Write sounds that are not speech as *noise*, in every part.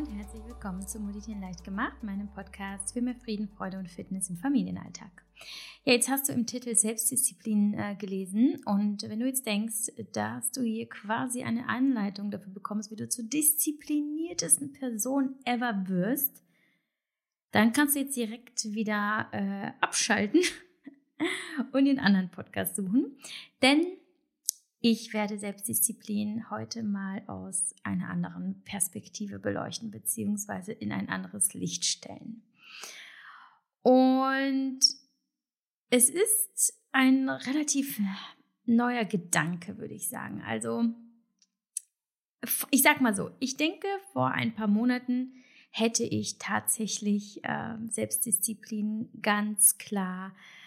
und herzlich willkommen zu Meditieren leicht gemacht, meinem Podcast für mehr Frieden, Freude und Fitness im Familienalltag. Ja, jetzt hast du im Titel Selbstdisziplin äh, gelesen und wenn du jetzt denkst, dass du hier quasi eine Anleitung dafür bekommst, wie du zur diszipliniertesten Person ever wirst, dann kannst du jetzt direkt wieder äh, abschalten *laughs* und den anderen Podcast suchen, denn ich werde Selbstdisziplin heute mal aus einer anderen Perspektive beleuchten, beziehungsweise in ein anderes Licht stellen. Und es ist ein relativ neuer Gedanke, würde ich sagen. Also, ich sag mal so, ich denke, vor ein paar Monaten hätte ich tatsächlich äh, Selbstdisziplin ganz klar äh,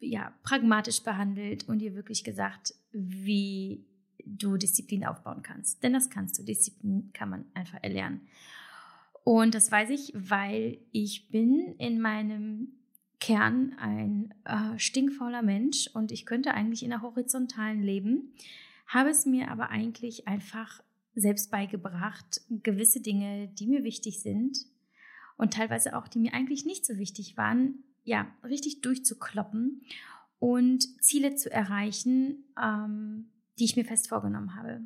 ja, pragmatisch behandelt und dir wirklich gesagt, wie du Disziplin aufbauen kannst. Denn das kannst du. Disziplin kann man einfach erlernen. Und das weiß ich, weil ich bin in meinem Kern ein äh, stinkfauler Mensch und ich könnte eigentlich in der horizontalen leben, habe es mir aber eigentlich einfach selbst beigebracht, gewisse Dinge, die mir wichtig sind und teilweise auch, die mir eigentlich nicht so wichtig waren, ja, richtig durchzukloppen und Ziele zu erreichen, ähm, die ich mir fest vorgenommen habe.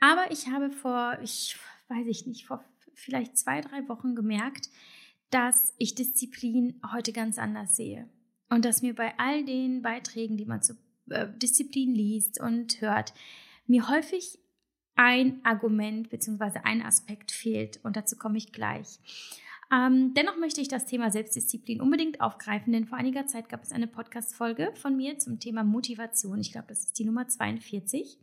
Aber ich habe vor, ich weiß ich nicht, vor vielleicht zwei, drei Wochen gemerkt, dass ich Disziplin heute ganz anders sehe. Und dass mir bei all den Beiträgen, die man zu äh, Disziplin liest und hört, mir häufig ein Argument bzw. ein Aspekt fehlt. Und dazu komme ich gleich. Ähm, dennoch möchte ich das Thema Selbstdisziplin unbedingt aufgreifen, denn vor einiger Zeit gab es eine Podcast-Folge von mir zum Thema Motivation. Ich glaube, das ist die Nummer 42.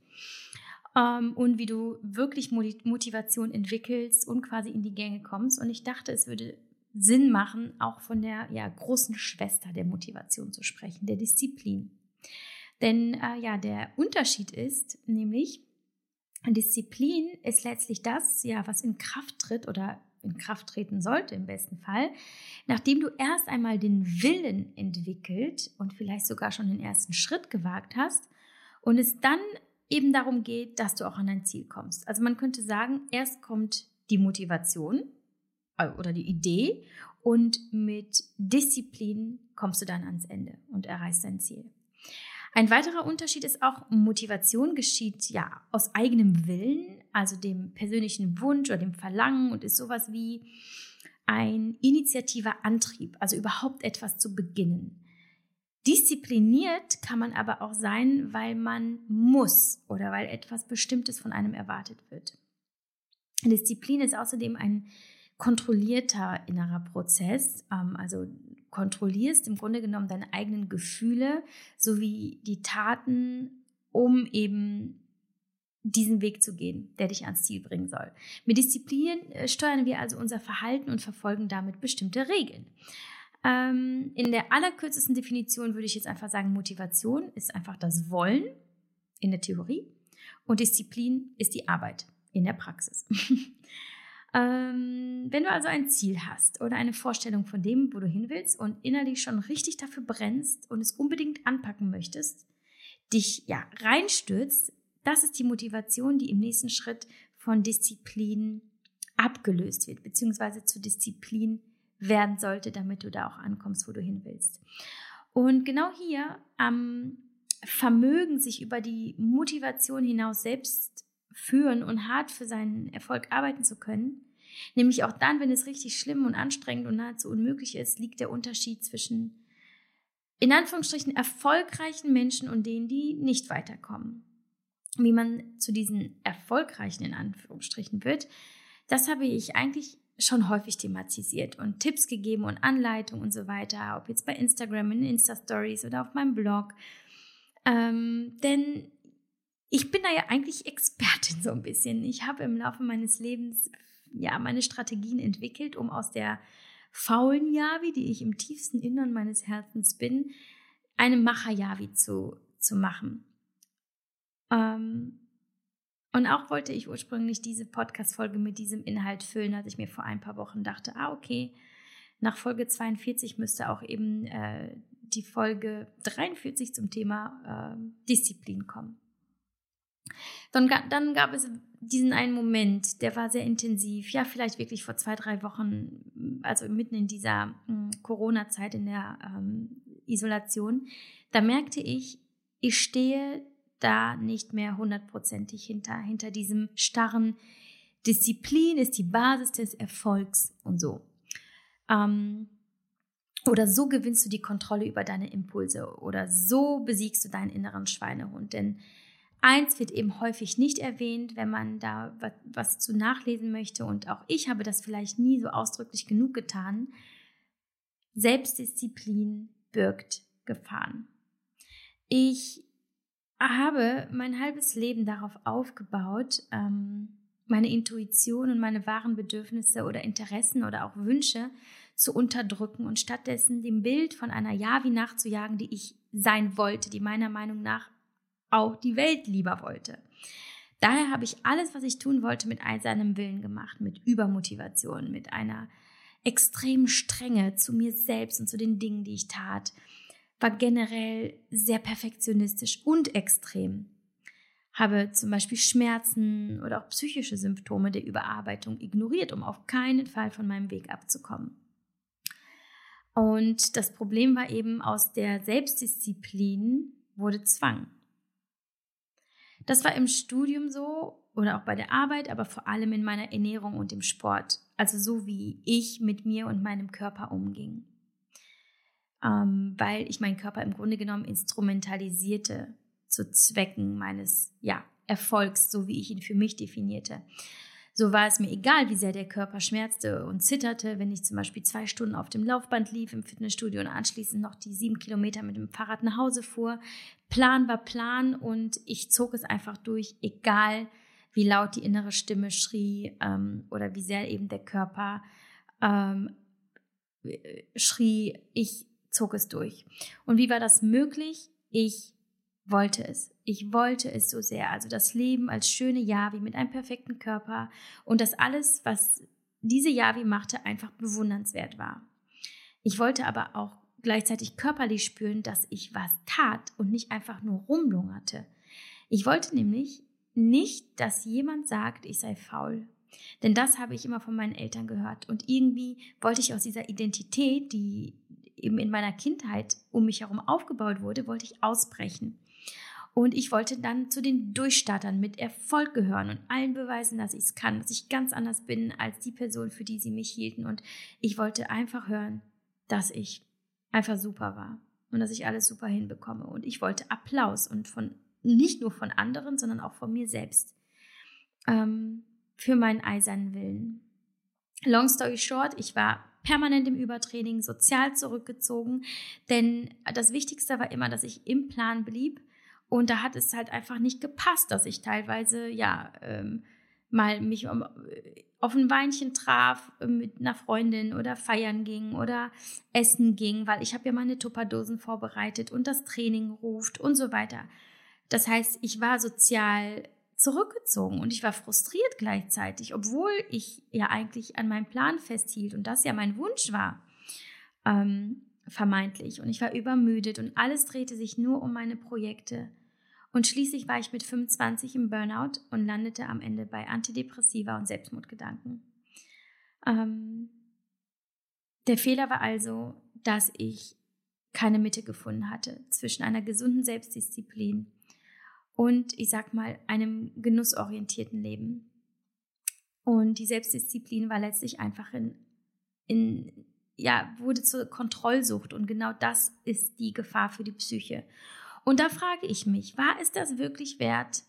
Ähm, und wie du wirklich Motivation entwickelst und quasi in die Gänge kommst. Und ich dachte, es würde Sinn machen, auch von der ja, großen Schwester der Motivation zu sprechen, der Disziplin. Denn äh, ja, der Unterschied ist nämlich, Disziplin ist letztlich das, ja, was in Kraft tritt oder in Kraft treten sollte im besten Fall, nachdem du erst einmal den Willen entwickelt und vielleicht sogar schon den ersten Schritt gewagt hast und es dann eben darum geht, dass du auch an dein Ziel kommst. Also man könnte sagen, erst kommt die Motivation äh, oder die Idee und mit Disziplin kommst du dann ans Ende und erreichst dein Ziel. Ein weiterer Unterschied ist auch, Motivation geschieht ja aus eigenem Willen, also dem persönlichen Wunsch oder dem Verlangen und ist sowas wie ein initiativer Antrieb, also überhaupt etwas zu beginnen. Diszipliniert kann man aber auch sein, weil man muss oder weil etwas Bestimmtes von einem erwartet wird. Disziplin ist außerdem ein kontrollierter innerer Prozess. Ähm, also kontrollierst im Grunde genommen deine eigenen Gefühle sowie die Taten, um eben diesen Weg zu gehen, der dich ans Ziel bringen soll. Mit Disziplin äh, steuern wir also unser Verhalten und verfolgen damit bestimmte Regeln. Ähm, in der allerkürzesten Definition würde ich jetzt einfach sagen, Motivation ist einfach das Wollen in der Theorie und Disziplin ist die Arbeit in der Praxis. *laughs* Ähm, wenn du also ein Ziel hast oder eine Vorstellung von dem, wo du hin willst und innerlich schon richtig dafür brennst und es unbedingt anpacken möchtest, dich ja reinstürzt, das ist die Motivation, die im nächsten Schritt von Disziplin abgelöst wird, beziehungsweise zu Disziplin werden sollte, damit du da auch ankommst, wo du hin willst. Und genau hier am Vermögen, sich über die Motivation hinaus selbst führen und hart für seinen Erfolg arbeiten zu können. Nämlich auch dann, wenn es richtig schlimm und anstrengend und nahezu unmöglich ist, liegt der Unterschied zwischen in Anführungsstrichen erfolgreichen Menschen und denen, die nicht weiterkommen. Wie man zu diesen erfolgreichen in Anführungsstrichen wird, das habe ich eigentlich schon häufig thematisiert und Tipps gegeben und Anleitungen und so weiter, ob jetzt bei Instagram, in Insta-Stories oder auf meinem Blog. Ähm, denn ich bin da ja eigentlich Expertin so ein bisschen. Ich habe im Laufe meines Lebens ja meine Strategien entwickelt, um aus der faulen Yavi, die ich im tiefsten Innern meines Herzens bin, eine Macher-Yavi zu, zu machen. Ähm, und auch wollte ich ursprünglich diese Podcast-Folge mit diesem Inhalt füllen, als ich mir vor ein paar Wochen dachte, ah, okay, nach Folge 42 müsste auch eben äh, die Folge 43 zum Thema äh, Disziplin kommen. Dann, dann gab es diesen einen Moment, der war sehr intensiv, ja, vielleicht wirklich vor zwei, drei Wochen, also mitten in dieser hm, Corona-Zeit, in der ähm, Isolation, da merkte ich, ich stehe da nicht mehr hundertprozentig hinter, hinter diesem starren Disziplin ist die Basis des Erfolgs und so. Ähm, oder so gewinnst du die Kontrolle über deine Impulse oder so besiegst du deinen inneren Schweinehund. Denn eins wird eben häufig nicht erwähnt, wenn man da was zu nachlesen möchte. Und auch ich habe das vielleicht nie so ausdrücklich genug getan. Selbstdisziplin birgt Gefahren. Ich habe mein halbes Leben darauf aufgebaut, ähm, meine Intuition und meine wahren Bedürfnisse oder Interessen oder auch Wünsche zu unterdrücken und stattdessen dem Bild von einer Yavi nachzujagen, die ich sein wollte, die meiner Meinung nach auch die Welt lieber wollte. Daher habe ich alles, was ich tun wollte, mit all seinem Willen gemacht, mit Übermotivation, mit einer extremen Strenge zu mir selbst und zu den Dingen, die ich tat, war generell sehr perfektionistisch und extrem. Habe zum Beispiel Schmerzen oder auch psychische Symptome der Überarbeitung ignoriert, um auf keinen Fall von meinem Weg abzukommen. Und das Problem war eben, aus der Selbstdisziplin wurde Zwang. Das war im Studium so oder auch bei der Arbeit, aber vor allem in meiner Ernährung und im Sport. Also so wie ich mit mir und meinem Körper umging ähm, weil ich meinen Körper im Grunde genommen instrumentalisierte zu Zwecken meines ja, Erfolgs, so wie ich ihn für mich definierte. So war es mir egal, wie sehr der Körper schmerzte und zitterte, wenn ich zum Beispiel zwei Stunden auf dem Laufband lief im Fitnessstudio und anschließend noch die sieben Kilometer mit dem Fahrrad nach Hause fuhr. Plan war Plan und ich zog es einfach durch, egal wie laut die innere Stimme schrie ähm, oder wie sehr eben der Körper ähm, schrie. Ich zog es durch. Und wie war das möglich? Ich wollte es. Ich wollte es so sehr. Also das Leben als schöne Yavi mit einem perfekten Körper und das alles, was diese Yavi machte, einfach bewundernswert war. Ich wollte aber auch gleichzeitig körperlich spüren, dass ich was tat und nicht einfach nur rumlungerte. Ich wollte nämlich nicht, dass jemand sagt, ich sei faul. Denn das habe ich immer von meinen Eltern gehört. Und irgendwie wollte ich aus dieser Identität, die eben in meiner Kindheit um mich herum aufgebaut wurde, wollte ich ausbrechen. Und ich wollte dann zu den Durchstartern mit Erfolg gehören und allen beweisen, dass ich es kann, dass ich ganz anders bin als die Person, für die sie mich hielten. Und ich wollte einfach hören, dass ich einfach super war und dass ich alles super hinbekomme. Und ich wollte Applaus und von nicht nur von anderen, sondern auch von mir selbst ähm, für meinen eisernen Willen. Long story short, ich war permanent im Übertraining, sozial zurückgezogen. Denn das Wichtigste war immer, dass ich im Plan blieb. Und da hat es halt einfach nicht gepasst, dass ich teilweise, ja, ähm, mal mich um, auf ein Weinchen traf äh, mit einer Freundin oder feiern ging oder essen ging, weil ich habe ja meine Tupperdosen vorbereitet und das Training ruft und so weiter. Das heißt, ich war sozial zurückgezogen und ich war frustriert gleichzeitig, obwohl ich ja eigentlich an meinem Plan festhielt und das ja mein Wunsch war, ähm, vermeintlich. Und ich war übermüdet und alles drehte sich nur um meine Projekte. Und schließlich war ich mit 25 im Burnout und landete am Ende bei Antidepressiva und Selbstmordgedanken. Ähm, der Fehler war also, dass ich keine Mitte gefunden hatte zwischen einer gesunden Selbstdisziplin und ich sag mal einem genussorientierten Leben. Und die Selbstdisziplin war letztlich einfach in, in ja, wurde zur Kontrollsucht und genau das ist die Gefahr für die Psyche. Und da frage ich mich, war es das wirklich wert?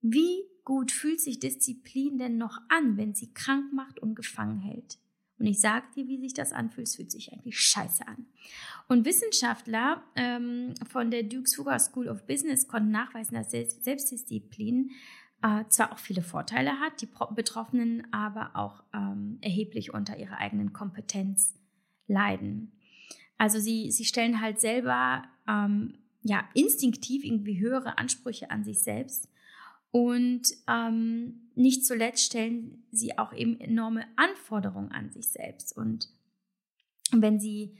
Wie gut fühlt sich Disziplin denn noch an, wenn sie krank macht und gefangen hält? Und ich sage dir, wie sich das anfühlt, es fühlt sich eigentlich scheiße an. Und Wissenschaftler ähm, von der Duke's Fugger School of Business konnten nachweisen, dass Selbstdisziplin äh, zwar auch viele Vorteile hat, die Betroffenen aber auch ähm, erheblich unter ihrer eigenen Kompetenz leiden. Also sie, sie stellen halt selber ähm, ja instinktiv irgendwie höhere Ansprüche an sich selbst und ähm, nicht zuletzt stellen sie auch eben enorme Anforderungen an sich selbst. Und wenn sie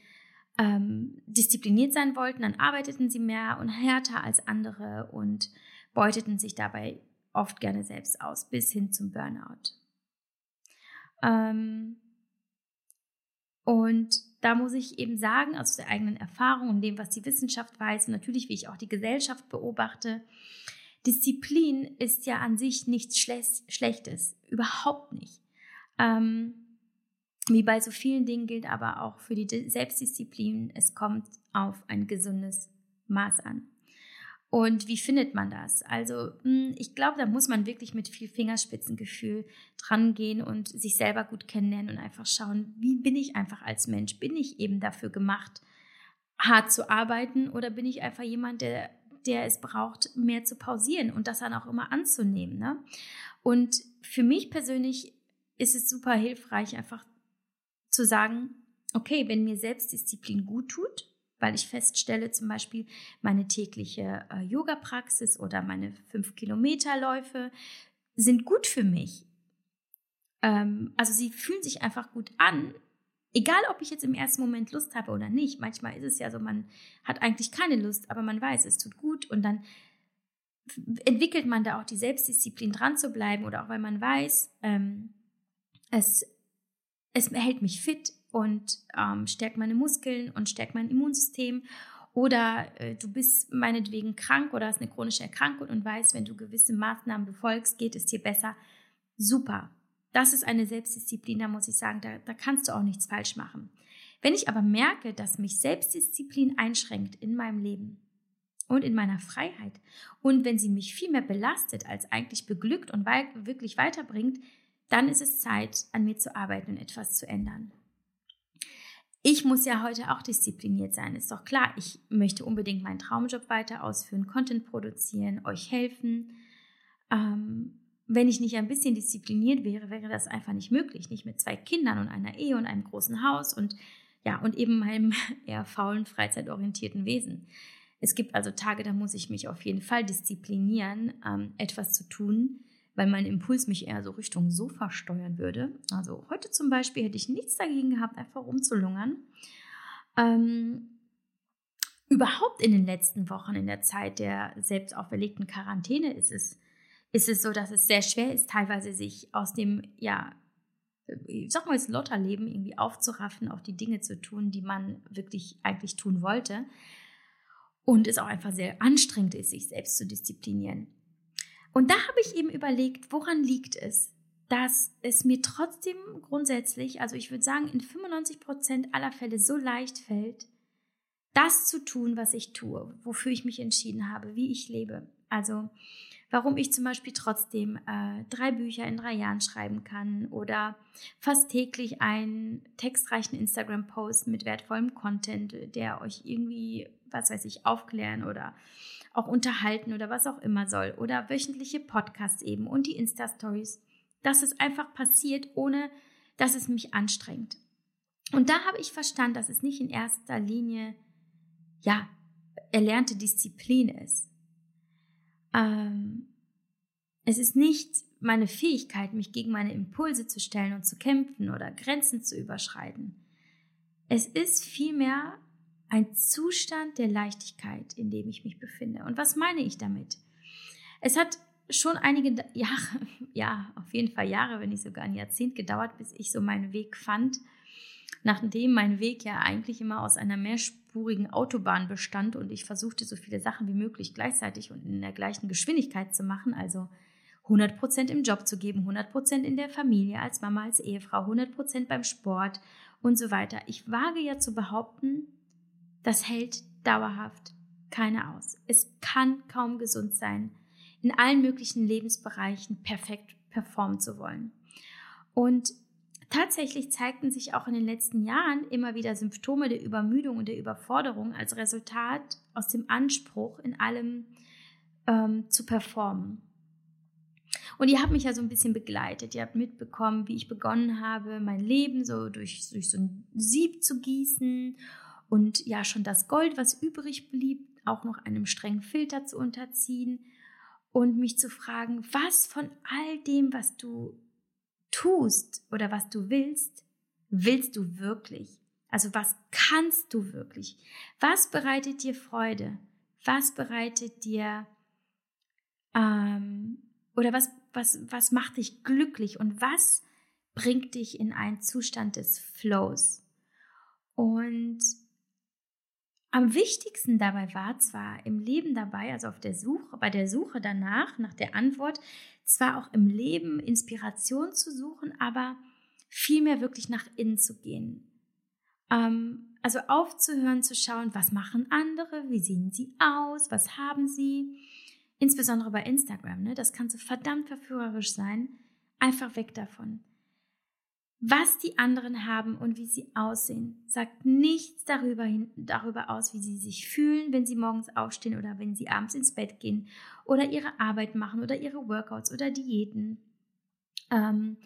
ähm, diszipliniert sein wollten, dann arbeiteten sie mehr und härter als andere und beuteten sich dabei oft gerne selbst aus, bis hin zum Burnout. Ähm, und da muss ich eben sagen, aus der eigenen Erfahrung und dem, was die Wissenschaft weiß, und natürlich, wie ich auch die Gesellschaft beobachte, Disziplin ist ja an sich nichts Schlechtes, überhaupt nicht. Ähm, wie bei so vielen Dingen gilt aber auch für die Selbstdisziplin, es kommt auf ein gesundes Maß an. Und wie findet man das? Also hm, ich glaube, da muss man wirklich mit viel Fingerspitzengefühl dran gehen und sich selber gut kennenlernen und einfach schauen, wie bin ich einfach als Mensch? Bin ich eben dafür gemacht, hart zu arbeiten oder bin ich einfach jemand, der, der es braucht, mehr zu pausieren und das dann auch immer anzunehmen? Ne? Und für mich persönlich ist es super hilfreich, einfach zu sagen, okay, wenn mir Selbstdisziplin gut tut, weil ich feststelle, zum Beispiel meine tägliche äh, Yoga-Praxis oder meine 5-Kilometer-Läufe sind gut für mich. Ähm, also sie fühlen sich einfach gut an, egal ob ich jetzt im ersten Moment Lust habe oder nicht. Manchmal ist es ja so, man hat eigentlich keine Lust, aber man weiß, es tut gut und dann entwickelt man da auch die Selbstdisziplin dran zu bleiben oder auch weil man weiß, ähm, es, es hält mich fit, und ähm, stärkt meine Muskeln und stärkt mein Immunsystem. Oder äh, du bist meinetwegen krank oder hast eine chronische Erkrankung und weißt, wenn du gewisse Maßnahmen befolgst, geht es dir besser. Super. Das ist eine Selbstdisziplin, da muss ich sagen, da, da kannst du auch nichts falsch machen. Wenn ich aber merke, dass mich Selbstdisziplin einschränkt in meinem Leben und in meiner Freiheit und wenn sie mich viel mehr belastet als eigentlich beglückt und wirklich weiterbringt, dann ist es Zeit, an mir zu arbeiten und etwas zu ändern ich muss ja heute auch diszipliniert sein, ist doch klar. Ich möchte unbedingt meinen Traumjob weiter ausführen, Content produzieren, euch helfen. Ähm, wenn ich nicht ein bisschen diszipliniert wäre, wäre das einfach nicht möglich. Nicht mit zwei Kindern und einer Ehe und einem großen Haus und ja, und eben meinem *laughs* eher faulen, freizeitorientierten Wesen. Es gibt also Tage, da muss ich mich auf jeden Fall disziplinieren, ähm, etwas zu tun, weil mein Impuls mich eher so Richtung Sofa steuern würde. Also heute zum Beispiel hätte ich nichts dagegen gehabt, einfach rumzulungern. Ähm, überhaupt in den letzten Wochen, in der Zeit der selbst auferlegten Quarantäne, ist es, ist es so, dass es sehr schwer ist, teilweise sich aus dem, ja, ich sag mal jetzt Lotterleben irgendwie aufzuraffen, auch die Dinge zu tun, die man wirklich eigentlich tun wollte. Und es auch einfach sehr anstrengend ist, sich selbst zu disziplinieren. Und da habe ich eben überlegt, woran liegt es, dass es mir trotzdem grundsätzlich, also ich würde sagen, in 95 Prozent aller Fälle so leicht fällt, das zu tun, was ich tue, wofür ich mich entschieden habe, wie ich lebe. Also warum ich zum Beispiel trotzdem äh, drei Bücher in drei Jahren schreiben kann oder fast täglich einen textreichen Instagram-Post mit wertvollem Content, der euch irgendwie, was weiß ich, aufklären oder auch unterhalten oder was auch immer soll oder wöchentliche Podcasts eben und die Insta-Stories, dass es einfach passiert, ohne dass es mich anstrengt. Und da habe ich verstanden, dass es nicht in erster Linie, ja, erlernte Disziplin ist. Ähm, es ist nicht meine Fähigkeit, mich gegen meine Impulse zu stellen und zu kämpfen oder Grenzen zu überschreiten. Es ist vielmehr ein Zustand der Leichtigkeit, in dem ich mich befinde. Und was meine ich damit? Es hat schon einige Jahre, *laughs* ja, auf jeden Fall Jahre, wenn nicht sogar ein Jahrzehnt gedauert, bis ich so meinen Weg fand, nachdem mein Weg ja eigentlich immer aus einer mehrspurigen Autobahn bestand und ich versuchte, so viele Sachen wie möglich gleichzeitig und in der gleichen Geschwindigkeit zu machen, also 100% im Job zu geben, 100% in der Familie, als Mama, als Ehefrau, 100% beim Sport und so weiter. Ich wage ja zu behaupten, das hält dauerhaft keiner aus. Es kann kaum gesund sein, in allen möglichen Lebensbereichen perfekt performen zu wollen. Und tatsächlich zeigten sich auch in den letzten Jahren immer wieder Symptome der Übermüdung und der Überforderung als Resultat aus dem Anspruch, in allem ähm, zu performen. Und ihr habt mich ja so ein bisschen begleitet. Ihr habt mitbekommen, wie ich begonnen habe, mein Leben so durch, durch so ein Sieb zu gießen und ja schon das Gold, was übrig blieb, auch noch einem strengen Filter zu unterziehen und mich zu fragen, was von all dem, was du tust oder was du willst, willst du wirklich? Also was kannst du wirklich? Was bereitet dir Freude? Was bereitet dir Ähm, oder was, was, was macht dich glücklich und was bringt dich in einen Zustand des Flows? Und am wichtigsten dabei war zwar im Leben dabei, also auf der Suche, bei der Suche danach, nach der Antwort, zwar auch im Leben Inspiration zu suchen, aber vielmehr wirklich nach innen zu gehen. Ähm, also aufzuhören, zu schauen, was machen andere, wie sehen sie aus, was haben sie. Insbesondere bei Instagram, ne? das kann so verdammt verführerisch sein. Einfach weg davon. Was die anderen haben und wie sie aussehen, sagt nichts darüber, hin, darüber aus, wie sie sich fühlen, wenn sie morgens aufstehen oder wenn sie abends ins Bett gehen oder ihre Arbeit machen oder ihre Workouts oder Diäten. Ähm,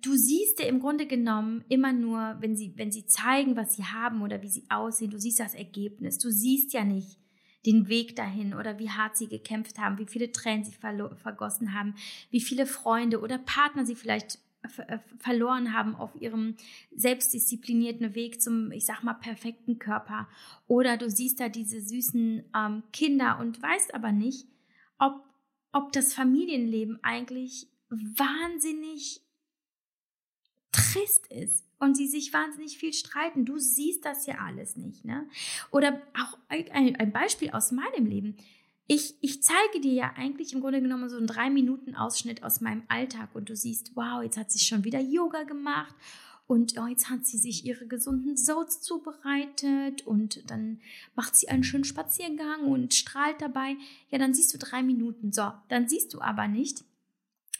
du siehst ja im Grunde genommen immer nur, wenn sie, wenn sie zeigen, was sie haben oder wie sie aussehen, du siehst das Ergebnis. Du siehst ja nicht den Weg dahin oder wie hart sie gekämpft haben, wie viele Tränen sie vergossen haben, wie viele Freunde oder Partner sie vielleicht verloren haben auf ihrem selbstdisziplinierten Weg zum, ich sag mal, perfekten Körper. Oder du siehst da diese süßen ähm, Kinder und weißt aber nicht, ob, ob das Familienleben eigentlich wahnsinnig trist ist und sie sich wahnsinnig viel streiten. Du siehst das ja alles nicht, ne? Oder auch ein, ein Beispiel aus meinem Leben ich, ich zeige dir ja eigentlich im Grunde genommen so einen drei Minuten Ausschnitt aus meinem Alltag und du siehst, wow, jetzt hat sie schon wieder Yoga gemacht und oh, jetzt hat sie sich ihre gesunden Soats zubereitet und dann macht sie einen schönen Spaziergang und strahlt dabei. Ja, dann siehst du drei Minuten. So, dann siehst du aber nicht,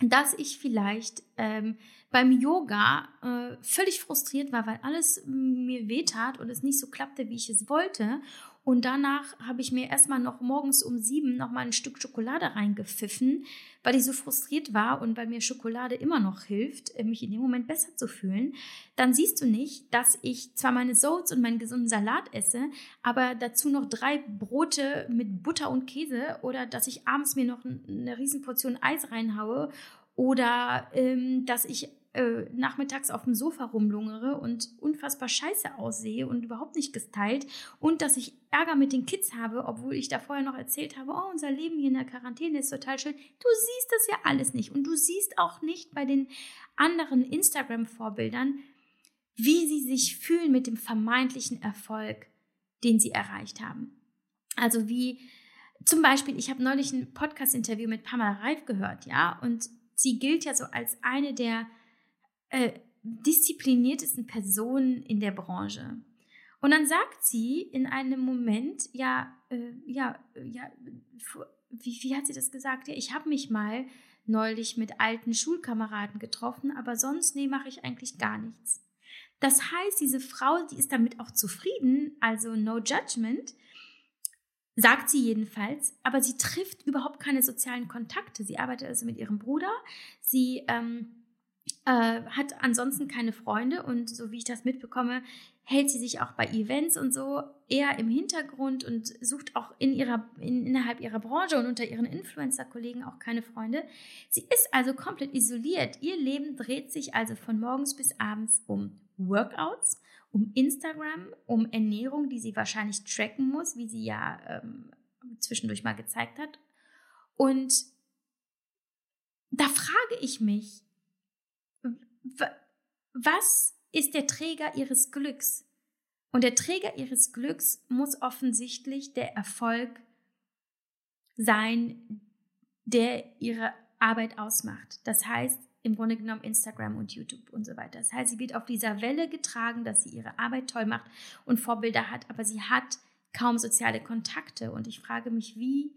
dass ich vielleicht ähm, beim Yoga äh, völlig frustriert war, weil alles mir wehtat und es nicht so klappte, wie ich es wollte und danach habe ich mir erstmal noch morgens um sieben noch mal ein Stück Schokolade reingepfiffen, weil ich so frustriert war und weil mir Schokolade immer noch hilft, äh, mich in dem Moment besser zu fühlen. Dann siehst du nicht, dass ich zwar meine Soats und meinen gesunden Salat esse, aber dazu noch drei Brote mit Butter und Käse oder dass ich abends mir noch eine Riesenportion Eis reinhaue oder ähm, dass ich äh, nachmittags auf dem Sofa rumlungere und unfassbar scheiße aussehe und überhaupt nicht gestylt und dass ich Ärger mit den Kids habe, obwohl ich da vorher noch erzählt habe, oh, unser Leben hier in der Quarantäne ist total schön. Du siehst das ja alles nicht und du siehst auch nicht bei den anderen Instagram-Vorbildern, wie sie sich fühlen mit dem vermeintlichen Erfolg, den sie erreicht haben. Also wie zum Beispiel, ich habe neulich ein Podcast-Interview mit Pamela Reif gehört, ja, und sie gilt ja so als eine der äh, diszipliniertesten Personen in der Branche. Und dann sagt sie in einem Moment, ja, äh, ja, ja, wie, wie hat sie das gesagt? Ja, ich habe mich mal neulich mit alten Schulkameraden getroffen, aber sonst, nee, mache ich eigentlich gar nichts. Das heißt, diese Frau, die ist damit auch zufrieden, also no judgment, sagt sie jedenfalls, aber sie trifft überhaupt keine sozialen Kontakte. Sie arbeitet also mit ihrem Bruder, sie ähm, äh, hat ansonsten keine Freunde und so wie ich das mitbekomme, hält sie sich auch bei Events und so eher im Hintergrund und sucht auch in ihrer, in, innerhalb ihrer Branche und unter ihren Influencer-Kollegen auch keine Freunde. Sie ist also komplett isoliert. Ihr Leben dreht sich also von morgens bis abends um Workouts, um Instagram, um Ernährung, die sie wahrscheinlich tracken muss, wie sie ja ähm, zwischendurch mal gezeigt hat. Und da frage ich mich, was ist der Träger ihres Glücks? Und der Träger ihres Glücks muss offensichtlich der Erfolg sein, der ihre Arbeit ausmacht. Das heißt, im Grunde genommen Instagram und YouTube und so weiter. Das heißt, sie wird auf dieser Welle getragen, dass sie ihre Arbeit toll macht und Vorbilder hat, aber sie hat kaum soziale Kontakte. Und ich frage mich, wie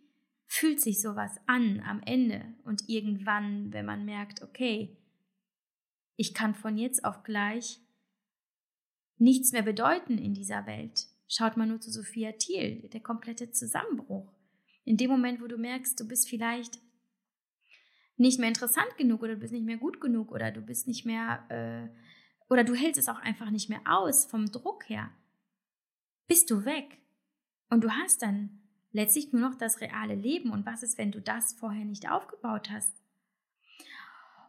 fühlt sich sowas an am Ende und irgendwann, wenn man merkt, okay, ich kann von jetzt auf gleich nichts mehr bedeuten in dieser Welt. Schaut mal nur zu Sophia Thiel, der komplette Zusammenbruch. In dem Moment, wo du merkst, du bist vielleicht nicht mehr interessant genug oder du bist nicht mehr gut genug oder du bist nicht mehr äh, oder du hältst es auch einfach nicht mehr aus vom Druck her, bist du weg. Und du hast dann letztlich nur noch das reale Leben. Und was ist, wenn du das vorher nicht aufgebaut hast?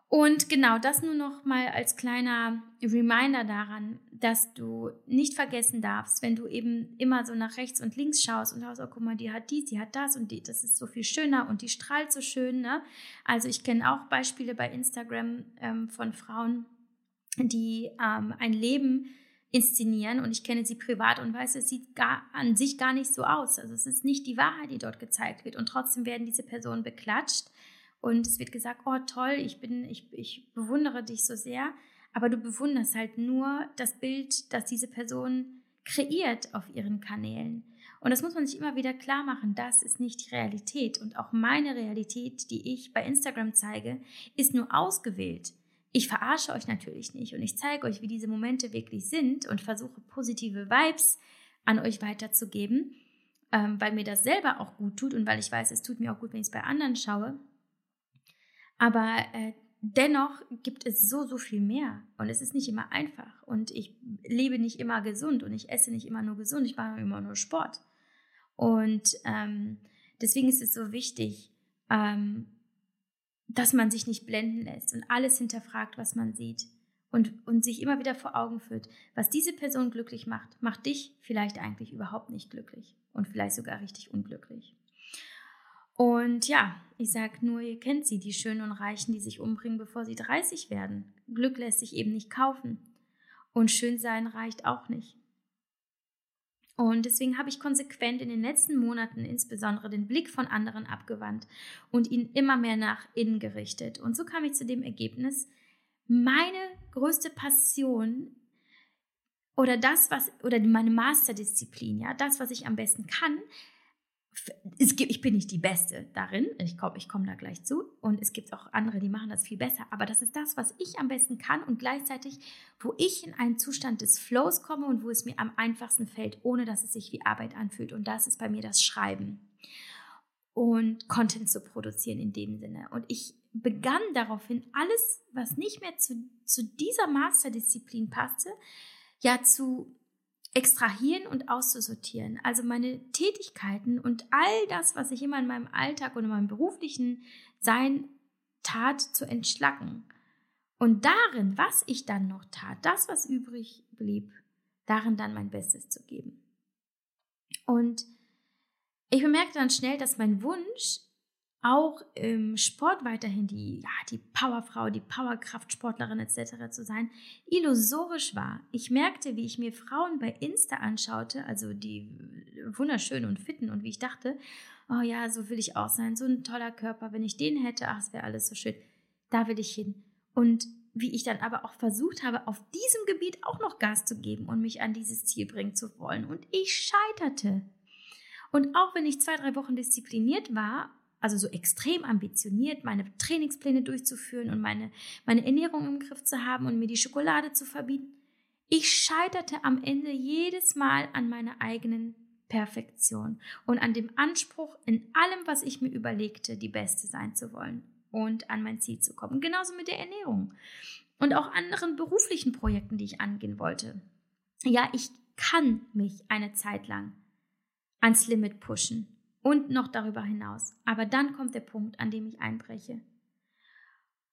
Und genau das nur noch mal als kleiner Reminder daran, dass du nicht vergessen darfst, wenn du eben immer so nach rechts und links schaust und schaust, oh guck mal, die hat dies, die hat das und die, das ist so viel schöner und die strahlt so schön. Ne? Also ich kenne auch Beispiele bei Instagram ähm, von Frauen, die ähm, ein Leben inszenieren und ich kenne sie privat und weiß, es sieht gar, an sich gar nicht so aus. Also es ist nicht die Wahrheit, die dort gezeigt wird und trotzdem werden diese Personen beklatscht und es wird gesagt, oh toll, ich bin, ich, ich bewundere dich so sehr, aber du bewunderst halt nur das Bild, das diese Person kreiert auf ihren Kanälen. Und das muss man sich immer wieder klar machen, das ist nicht die Realität. Und auch meine Realität, die ich bei Instagram zeige, ist nur ausgewählt. Ich verarsche euch natürlich nicht und ich zeige euch, wie diese Momente wirklich sind und versuche positive Vibes an euch weiterzugeben, ähm, weil mir das selber auch gut tut und weil ich weiß, es tut mir auch gut, wenn ich es bei anderen schaue. Aber äh, dennoch gibt es so, so viel mehr. Und es ist nicht immer einfach. Und ich lebe nicht immer gesund und ich esse nicht immer nur gesund, ich mache immer nur Sport. Und ähm, deswegen ist es so wichtig, ähm, dass man sich nicht blenden lässt und alles hinterfragt, was man sieht. Und, und sich immer wieder vor Augen führt, was diese Person glücklich macht, macht dich vielleicht eigentlich überhaupt nicht glücklich und vielleicht sogar richtig unglücklich. Und ja, ich sag nur, ihr kennt sie, die Schönen und Reichen, die sich umbringen, bevor sie 30 werden. Glück lässt sich eben nicht kaufen. Und schön sein reicht auch nicht. Und deswegen habe ich konsequent in den letzten Monaten insbesondere den Blick von anderen abgewandt und ihn immer mehr nach innen gerichtet. Und so kam ich zu dem Ergebnis, meine größte Passion oder das, was, oder meine Masterdisziplin, ja, das, was ich am besten kann, es gibt, ich bin nicht die Beste darin, ich komme ich komm da gleich zu. Und es gibt auch andere, die machen das viel besser. Aber das ist das, was ich am besten kann und gleichzeitig, wo ich in einen Zustand des Flows komme und wo es mir am einfachsten fällt, ohne dass es sich wie Arbeit anfühlt. Und das ist bei mir das Schreiben und Content zu produzieren in dem Sinne. Und ich begann daraufhin alles, was nicht mehr zu, zu dieser Masterdisziplin passte, ja zu extrahieren und auszusortieren. Also meine Tätigkeiten und all das, was ich immer in meinem Alltag und in meinem beruflichen Sein tat, zu entschlacken. Und darin, was ich dann noch tat, das, was übrig blieb, darin dann mein Bestes zu geben. Und ich bemerkte dann schnell, dass mein Wunsch auch im Sport weiterhin die, ja, die Powerfrau, die Powerkraftsportlerin etc. zu sein, illusorisch war. Ich merkte, wie ich mir Frauen bei Insta anschaute, also die wunderschönen und fitten und wie ich dachte, oh ja, so will ich auch sein, so ein toller Körper, wenn ich den hätte, ach, es wäre alles so schön. Da will ich hin. Und wie ich dann aber auch versucht habe, auf diesem Gebiet auch noch Gas zu geben und mich an dieses Ziel bringen zu wollen. Und ich scheiterte. Und auch wenn ich zwei, drei Wochen diszipliniert war also so extrem ambitioniert, meine Trainingspläne durchzuführen und meine, meine Ernährung im Griff zu haben und mir die Schokolade zu verbieten. Ich scheiterte am Ende jedes Mal an meiner eigenen Perfektion und an dem Anspruch, in allem, was ich mir überlegte, die Beste sein zu wollen und an mein Ziel zu kommen. Genauso mit der Ernährung und auch anderen beruflichen Projekten, die ich angehen wollte. Ja, ich kann mich eine Zeit lang ans Limit pushen und noch darüber hinaus. Aber dann kommt der Punkt, an dem ich einbreche.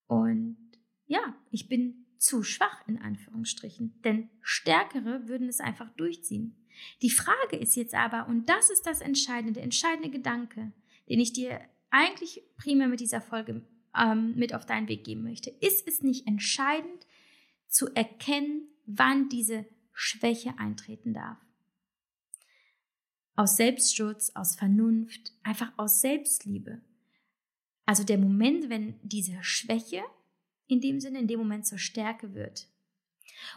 Und ja, ich bin zu schwach in Anführungsstrichen, denn Stärkere würden es einfach durchziehen. Die Frage ist jetzt aber, und das ist das entscheidende, entscheidende Gedanke, den ich dir eigentlich primär mit dieser Folge ähm, mit auf deinen Weg geben möchte. Ist es nicht entscheidend zu erkennen, wann diese Schwäche eintreten darf? Aus Selbstschutz, aus Vernunft, einfach aus Selbstliebe. Also der Moment, wenn diese Schwäche in dem Sinne, in dem Moment zur Stärke wird.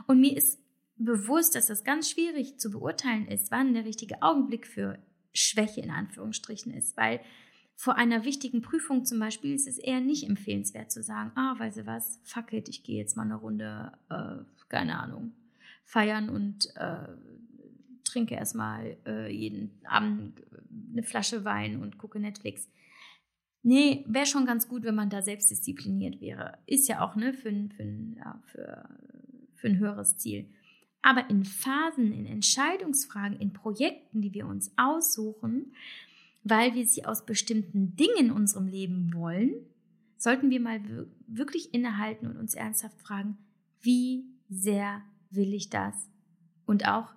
Und mir ist bewusst, dass das ganz schwierig zu beurteilen ist, wann der richtige Augenblick für Schwäche in Anführungsstrichen ist, weil vor einer wichtigen Prüfung zum Beispiel ist es eher nicht empfehlenswert zu sagen, ah, weißt du was, fuck it, ich gehe jetzt mal eine Runde, äh, keine Ahnung, feiern und äh, trinke erstmal äh, jeden Abend eine Flasche Wein und gucke Netflix. Nee, wäre schon ganz gut, wenn man da selbstdiszipliniert wäre. Ist ja auch ne, für, für, ja, für, für ein höheres Ziel. Aber in Phasen, in Entscheidungsfragen, in Projekten, die wir uns aussuchen, weil wir sie aus bestimmten Dingen in unserem Leben wollen, sollten wir mal wirklich innehalten und uns ernsthaft fragen, wie sehr will ich das? Und auch,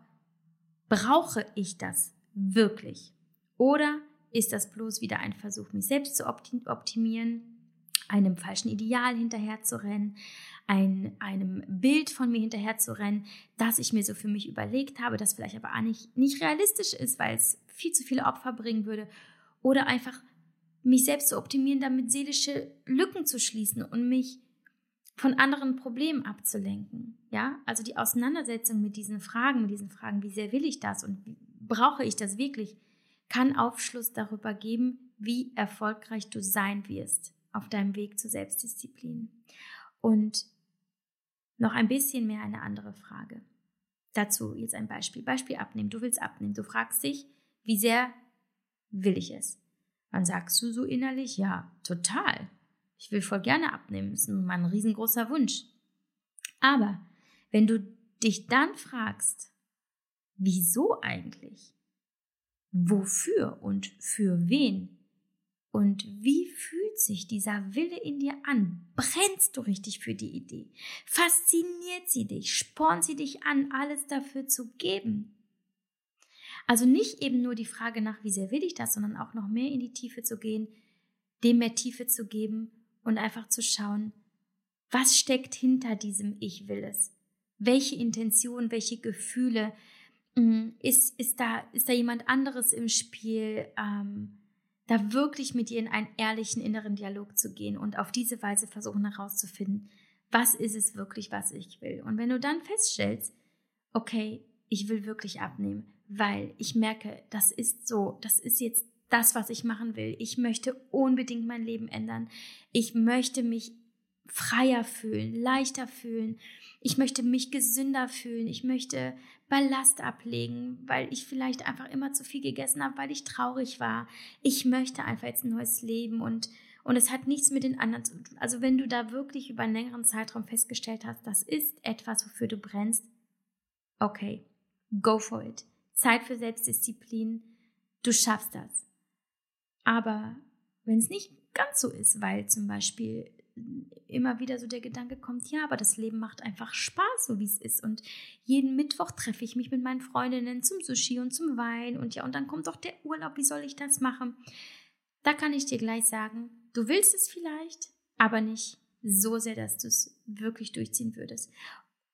brauche ich das wirklich? Oder ist das bloß wieder ein Versuch, mich selbst zu optimieren, einem falschen Ideal hinterherzurennen, ein, einem Bild von mir hinterherzurennen, das ich mir so für mich überlegt habe, das vielleicht aber auch nicht, nicht realistisch ist, weil es viel zu viele Opfer bringen würde. Oder einfach mich selbst zu optimieren, damit seelische Lücken zu schließen und mich von anderen Problemen abzulenken. Ja, also die Auseinandersetzung mit diesen Fragen, mit diesen Fragen, wie sehr will ich das und brauche ich das wirklich, kann Aufschluss darüber geben, wie erfolgreich du sein wirst auf deinem Weg zur Selbstdisziplin. Und noch ein bisschen mehr eine andere Frage. Dazu jetzt ein Beispiel. Beispiel abnehmen. Du willst abnehmen. Du fragst dich, wie sehr will ich es? Dann sagst du so innerlich, ja, total. Ich will voll gerne abnehmen. Ist mein riesengroßer Wunsch. Aber wenn du dich dann fragst, wieso eigentlich? Wofür und für wen? Und wie fühlt sich dieser Wille in dir an? Brennst du richtig für die Idee? Fasziniert sie dich? Spornt sie dich an, alles dafür zu geben? Also nicht eben nur die Frage nach, wie sehr will ich das, sondern auch noch mehr in die Tiefe zu gehen, dem mehr Tiefe zu geben und einfach zu schauen, was steckt hinter diesem Ich will es? Welche Intention, welche Gefühle? Mm, ist, ist, da, ist da jemand anderes im Spiel? Ähm, da wirklich mit dir in einen ehrlichen inneren Dialog zu gehen und auf diese Weise versuchen herauszufinden, was ist es wirklich, was ich will. Und wenn du dann feststellst, okay, ich will wirklich abnehmen, weil ich merke, das ist so, das ist jetzt das, was ich machen will. Ich möchte unbedingt mein Leben ändern. Ich möchte mich freier fühlen, leichter fühlen. Ich möchte mich gesünder fühlen. Ich möchte Ballast ablegen, weil ich vielleicht einfach immer zu viel gegessen habe, weil ich traurig war. Ich möchte einfach jetzt ein neues Leben und und es hat nichts mit den anderen zu tun. Also wenn du da wirklich über einen längeren Zeitraum festgestellt hast, das ist etwas, wofür du brennst, okay, go for it. Zeit für Selbstdisziplin, du schaffst das. Aber wenn es nicht ganz so ist, weil zum Beispiel immer wieder so der Gedanke kommt, ja, aber das Leben macht einfach Spaß, so wie es ist. Und jeden Mittwoch treffe ich mich mit meinen Freundinnen zum Sushi und zum Wein. Und ja, und dann kommt doch der Urlaub, wie soll ich das machen? Da kann ich dir gleich sagen, du willst es vielleicht, aber nicht so sehr, dass du es wirklich durchziehen würdest.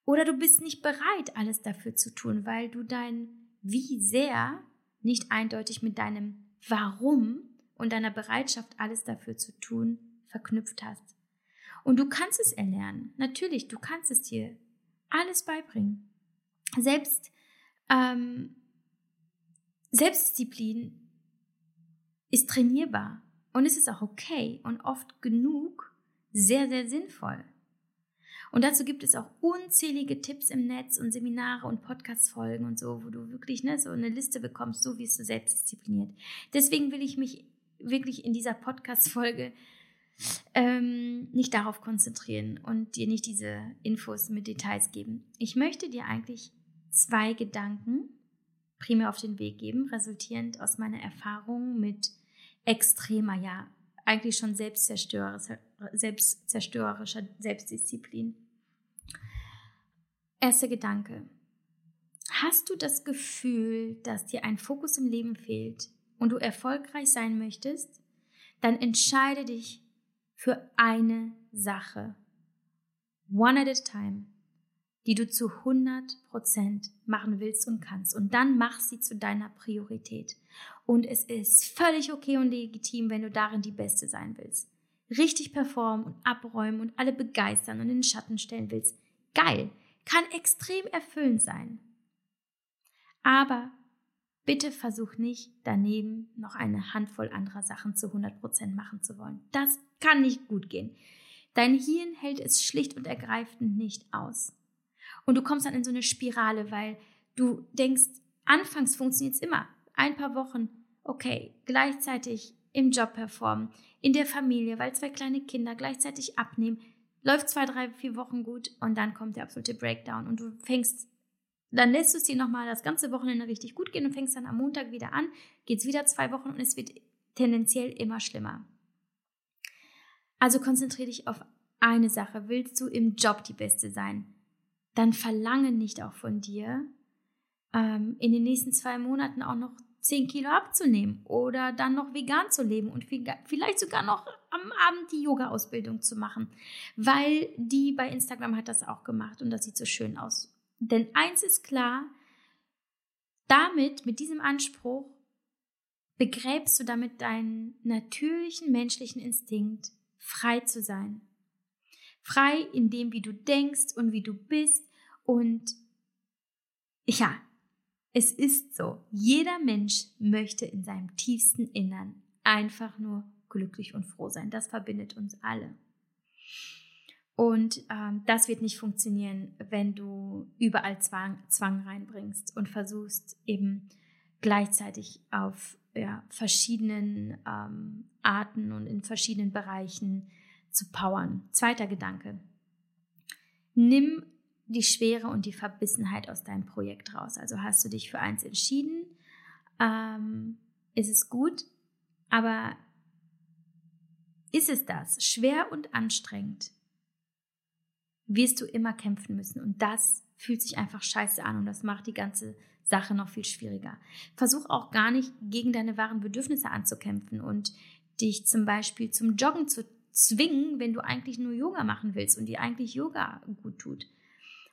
Oder du bist nicht bereit, alles dafür zu tun, weil du dein Wie sehr nicht eindeutig mit deinem Warum und deiner Bereitschaft, alles dafür zu tun, verknüpft hast. Und du kannst es erlernen. Natürlich, du kannst es dir alles beibringen. Selbst ähm, Selbstdisziplin ist trainierbar und es ist auch okay und oft genug sehr, sehr sinnvoll. Und dazu gibt es auch unzählige Tipps im Netz und Seminare und Podcast-Folgen und so, wo du wirklich ne, so eine Liste bekommst, so wirst du selbstdiszipliniert. Deswegen will ich mich wirklich in dieser Podcast-Folge ähm, nicht darauf konzentrieren und dir nicht diese Infos mit Details geben. Ich möchte dir eigentlich zwei Gedanken primär auf den Weg geben, resultierend aus meiner Erfahrung mit extremer, ja, eigentlich schon selbstzerstörerischer, selbstzerstörerischer Selbstdisziplin. Erster Gedanke. Hast du das Gefühl, dass dir ein Fokus im Leben fehlt und du erfolgreich sein möchtest, dann entscheide dich für eine Sache, one at a time, die du zu 100% machen willst und kannst. Und dann mach sie zu deiner Priorität. Und es ist völlig okay und legitim, wenn du darin die Beste sein willst. Richtig performen und abräumen und alle begeistern und in den Schatten stellen willst. Geil. Kann extrem erfüllend sein. Aber bitte versuch nicht, daneben noch eine Handvoll anderer Sachen zu 100% machen zu wollen. Das kann nicht gut gehen. Dein Hirn hält es schlicht und ergreifend nicht aus. Und du kommst dann in so eine Spirale, weil du denkst, anfangs funktioniert es immer. Ein paar Wochen, okay, gleichzeitig im Job performen, in der Familie, weil zwei kleine Kinder gleichzeitig abnehmen, läuft zwei, drei, vier Wochen gut und dann kommt der absolute Breakdown und du fängst, dann lässt du es dir nochmal das ganze Wochenende richtig gut gehen und fängst dann am Montag wieder an, geht es wieder zwei Wochen und es wird tendenziell immer schlimmer. Also konzentriere dich auf eine Sache. Willst du im Job die Beste sein? Dann verlange nicht auch von dir, ähm, in den nächsten zwei Monaten auch noch 10 Kilo abzunehmen oder dann noch vegan zu leben und vielleicht sogar noch am Abend die Yoga-Ausbildung zu machen, weil die bei Instagram hat das auch gemacht und das sieht so schön aus. Denn eins ist klar, damit, mit diesem Anspruch, begräbst du damit deinen natürlichen menschlichen Instinkt, frei zu sein. Frei in dem, wie du denkst und wie du bist und ja, es ist so, jeder Mensch möchte in seinem tiefsten Innern einfach nur glücklich und froh sein. Das verbindet uns alle. Und ähm, das wird nicht funktionieren, wenn du überall Zwang, Zwang reinbringst und versuchst eben gleichzeitig auf ja, verschiedenen ähm, Arten und in verschiedenen Bereichen zu powern. Zweiter Gedanke. Nimm die Schwere und die Verbissenheit aus deinem Projekt raus. Also hast du dich für eins entschieden, ähm, ist es gut, aber ist es das, schwer und anstrengend, wirst du immer kämpfen müssen. Und das fühlt sich einfach scheiße an und das macht die ganze Sache noch viel schwieriger. Versuch auch gar nicht gegen deine wahren Bedürfnisse anzukämpfen und dich zum Beispiel zum Joggen zu zwingen, wenn du eigentlich nur Yoga machen willst und dir eigentlich Yoga gut tut.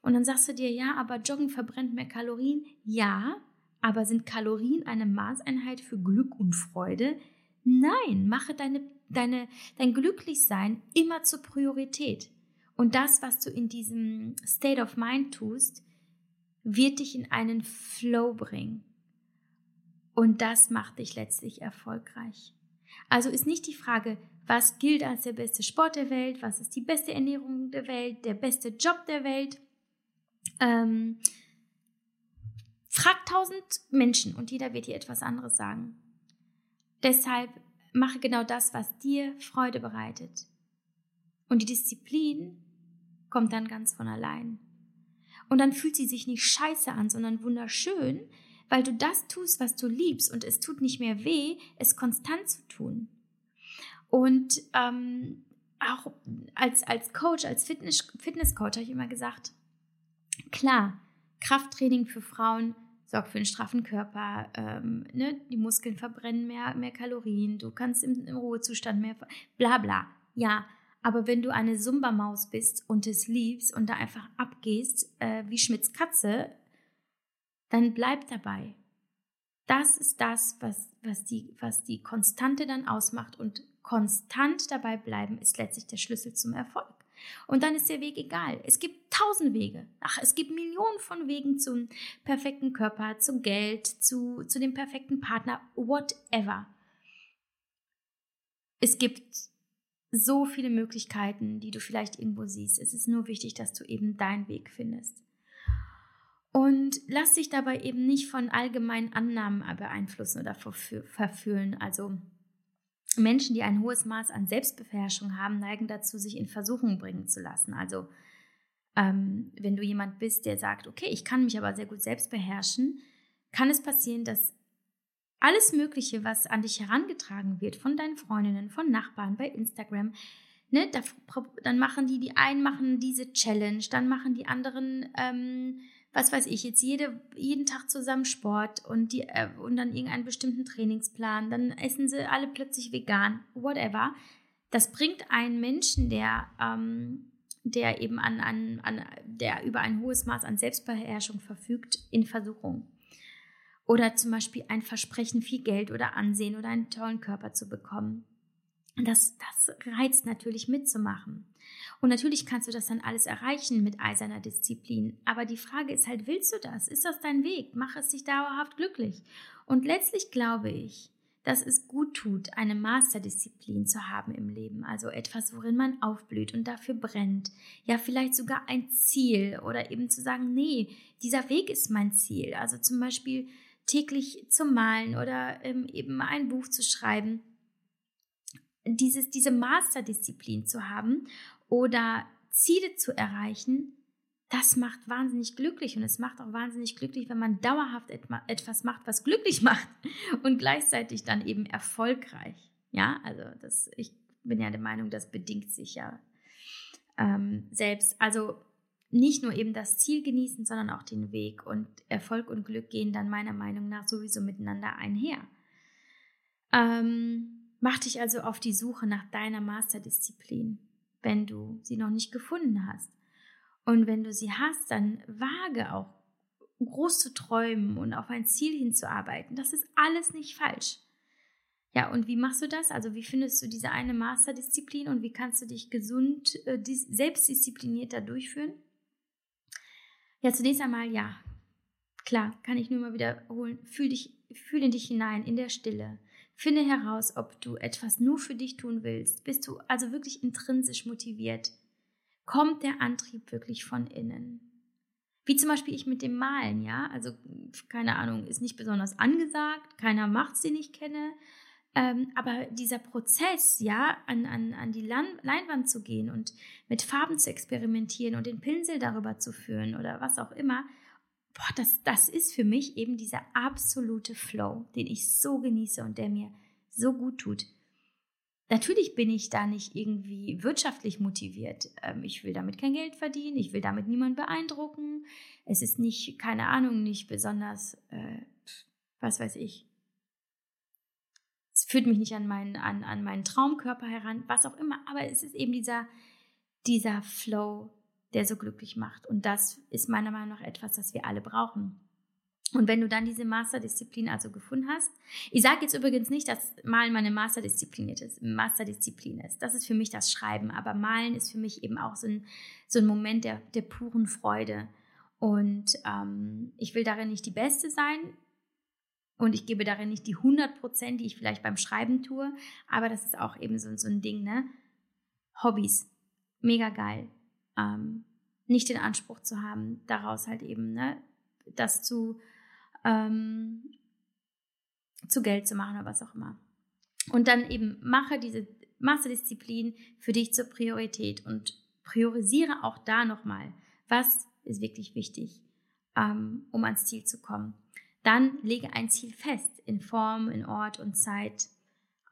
Und dann sagst du dir, ja, aber Joggen verbrennt mehr Kalorien. Ja, aber sind Kalorien eine Maßeinheit für Glück und Freude? Nein, mache deine, deine, dein Glücklichsein immer zur Priorität. Und das, was du in diesem State of Mind tust, wird dich in einen Flow bringen. Und das macht dich letztlich erfolgreich. Also ist nicht die Frage, was gilt als der beste Sport der Welt, was ist die beste Ernährung der Welt, der beste Job der Welt, ähm, frag tausend Menschen und jeder wird dir etwas anderes sagen. Deshalb mache genau das, was dir Freude bereitet. Und die Disziplin kommt dann ganz von allein. Und dann fühlt sie sich nicht scheiße an, sondern wunderschön, weil du das tust, was du liebst und es tut nicht mehr weh, es konstant zu tun. Und ähm, auch als, als Coach, als Fitness, Fitnesscoach habe ich immer gesagt, Klar, Krafttraining für Frauen sorgt für einen straffen Körper, ähm, ne? die Muskeln verbrennen mehr, mehr Kalorien, du kannst im, im Ruhezustand mehr, bla bla. Ja, aber wenn du eine Sumba-Maus bist und es liebst und da einfach abgehst, äh, wie Schmidts Katze, dann bleib dabei. Das ist das, was, was, die, was die Konstante dann ausmacht und konstant dabei bleiben ist letztlich der Schlüssel zum Erfolg. Und dann ist der Weg egal. Es gibt tausend Wege. Ach, es gibt Millionen von Wegen zum perfekten Körper, zum Geld, zu, zu dem perfekten Partner, whatever. Es gibt so viele Möglichkeiten, die du vielleicht irgendwo siehst. Es ist nur wichtig, dass du eben deinen Weg findest. Und lass dich dabei eben nicht von allgemeinen Annahmen beeinflussen oder verführen. Also Menschen, die ein hohes Maß an Selbstbeherrschung haben, neigen dazu, sich in Versuchung bringen zu lassen. Also ähm, wenn du jemand bist, der sagt, okay, ich kann mich aber sehr gut selbst beherrschen, kann es passieren, dass alles Mögliche, was an dich herangetragen wird von deinen Freundinnen, von Nachbarn, bei Instagram, ne, da, dann machen die, die einen machen diese Challenge, dann machen die anderen ähm, was weiß ich, jetzt jede, jeden Tag zusammen Sport und, die, äh, und dann irgendeinen bestimmten Trainingsplan, dann essen sie alle plötzlich vegan, whatever. Das bringt einen Menschen, der, ähm, der eben an, an, an, der über ein hohes Maß an Selbstbeherrschung verfügt, in Versuchung. Oder zum Beispiel ein Versprechen, viel Geld oder Ansehen oder einen tollen Körper zu bekommen. Das, das reizt natürlich mitzumachen. Und natürlich kannst du das dann alles erreichen mit eiserner Disziplin. Aber die Frage ist halt, willst du das? Ist das dein Weg? Mach es dich dauerhaft glücklich. Und letztlich glaube ich, dass es gut tut, eine Masterdisziplin zu haben im Leben, also etwas, worin man aufblüht und dafür brennt. Ja, vielleicht sogar ein Ziel oder eben zu sagen, nee, dieser Weg ist mein Ziel. Also zum Beispiel täglich zu malen oder ähm, eben ein Buch zu schreiben dieses, diese Masterdisziplin zu haben oder Ziele zu erreichen, das macht wahnsinnig glücklich und es macht auch wahnsinnig glücklich, wenn man dauerhaft etwas macht, was glücklich *laughs* macht und gleichzeitig dann eben erfolgreich. Ja, also das, ich bin ja der Meinung, das bedingt sich ja ähm, selbst. Also nicht nur eben das Ziel genießen, sondern auch den Weg. Und Erfolg und Glück gehen dann meiner Meinung nach sowieso miteinander einher. Ähm, mach dich also auf die Suche nach deiner Masterdisziplin, wenn du sie noch nicht gefunden hast. Und wenn du sie hast, dann wage auch groß zu träumen und auf ein Ziel hinzuarbeiten. Das ist alles nicht falsch. Ja, und wie machst du das? Also wie findest du diese eine Masterdisziplin und wie kannst du dich gesund, äh, selbstdiszipliniert da durchführen? Ja, zunächst einmal ja. Klar, kann ich nur mal wiederholen. Fühl dich, fühl in dich hinein, in der Stille. Finde heraus, ob du etwas nur für dich tun willst. Bist du also wirklich intrinsisch motiviert? Kommt der Antrieb wirklich von innen? Wie zum Beispiel ich mit dem Malen, ja. Also, keine Ahnung, ist nicht besonders angesagt, keiner macht es, den ich kenne. Ähm, aber dieser Prozess, ja, an, an, an die Leinwand zu gehen und mit Farben zu experimentieren und den Pinsel darüber zu führen oder was auch immer, boah, das, das ist für mich eben dieser absolute Flow, den ich so genieße und der mir so gut tut. Natürlich bin ich da nicht irgendwie wirtschaftlich motiviert. Ähm, ich will damit kein Geld verdienen, ich will damit niemanden beeindrucken. Es ist nicht, keine Ahnung, nicht besonders, äh, was weiß ich, führt mich nicht an meinen, an, an meinen Traumkörper heran, was auch immer, aber es ist eben dieser, dieser Flow, der so glücklich macht. Und das ist meiner Meinung nach etwas, das wir alle brauchen. Und wenn du dann diese Masterdisziplin also gefunden hast, ich sage jetzt übrigens nicht, dass Malen meine Masterdisziplin ist, Masterdisziplin ist. Das ist für mich das Schreiben, aber Malen ist für mich eben auch so ein, so ein Moment der, der puren Freude. Und ähm, ich will darin nicht die Beste sein, und ich gebe darin nicht die 100 Prozent, die ich vielleicht beim Schreiben tue, aber das ist auch eben so, so ein Ding, ne? Hobbys, mega geil. Ähm, nicht den Anspruch zu haben, daraus halt eben, ne, das zu, ähm, zu Geld zu machen oder was auch immer. Und dann eben mache diese Masterdisziplin für dich zur Priorität und priorisiere auch da nochmal, was ist wirklich wichtig, ähm, um ans Ziel zu kommen. Dann lege ein Ziel fest in Form, in Ort und Zeit.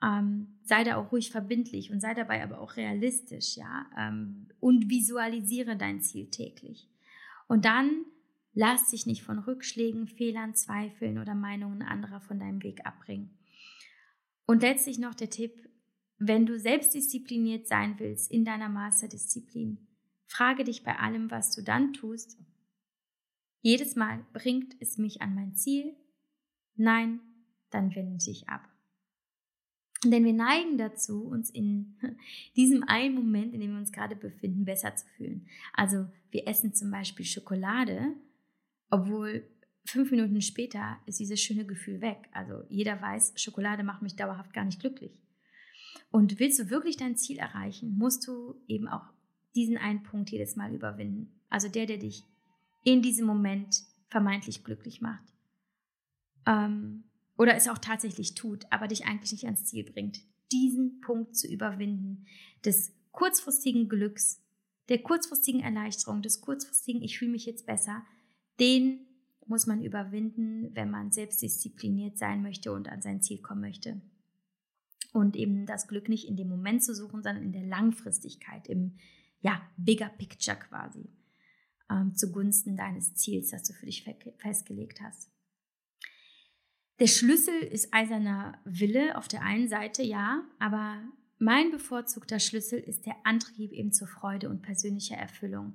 Ähm, sei da auch ruhig verbindlich und sei dabei aber auch realistisch, ja. Ähm, und visualisiere dein Ziel täglich. Und dann lass dich nicht von Rückschlägen, Fehlern, Zweifeln oder Meinungen anderer von deinem Weg abbringen. Und letztlich noch der Tipp, wenn du selbstdiszipliniert sein willst in deiner Masterdisziplin, frage dich bei allem, was du dann tust, jedes Mal bringt es mich an mein Ziel. Nein, dann wende ich ab. Denn wir neigen dazu, uns in *laughs* diesem einen Moment, in dem wir uns gerade befinden, besser zu fühlen. Also wir essen zum Beispiel Schokolade, obwohl fünf Minuten später ist dieses schöne Gefühl weg. Also jeder weiß, Schokolade macht mich dauerhaft gar nicht glücklich. Und willst du wirklich dein Ziel erreichen, musst du eben auch diesen einen Punkt jedes Mal überwinden. Also der, der dich in diesem Moment vermeintlich glücklich macht. Ähm, oder es auch tatsächlich tut, aber dich eigentlich nicht ans Ziel bringt. Diesen Punkt zu überwinden, des kurzfristigen Glücks, der kurzfristigen Erleichterung, des kurzfristigen Ich fühle mich jetzt besser, den muss man überwinden, wenn man selbstdiszipliniert sein möchte und an sein Ziel kommen möchte. Und eben das Glück nicht in dem Moment zu suchen, sondern in der Langfristigkeit, im ja, bigger picture quasi ähm, zugunsten deines Ziels, das du für dich festgelegt hast. Der Schlüssel ist eiserner Wille auf der einen Seite, ja, aber mein bevorzugter Schlüssel ist der Antrieb eben zur Freude und persönlicher Erfüllung.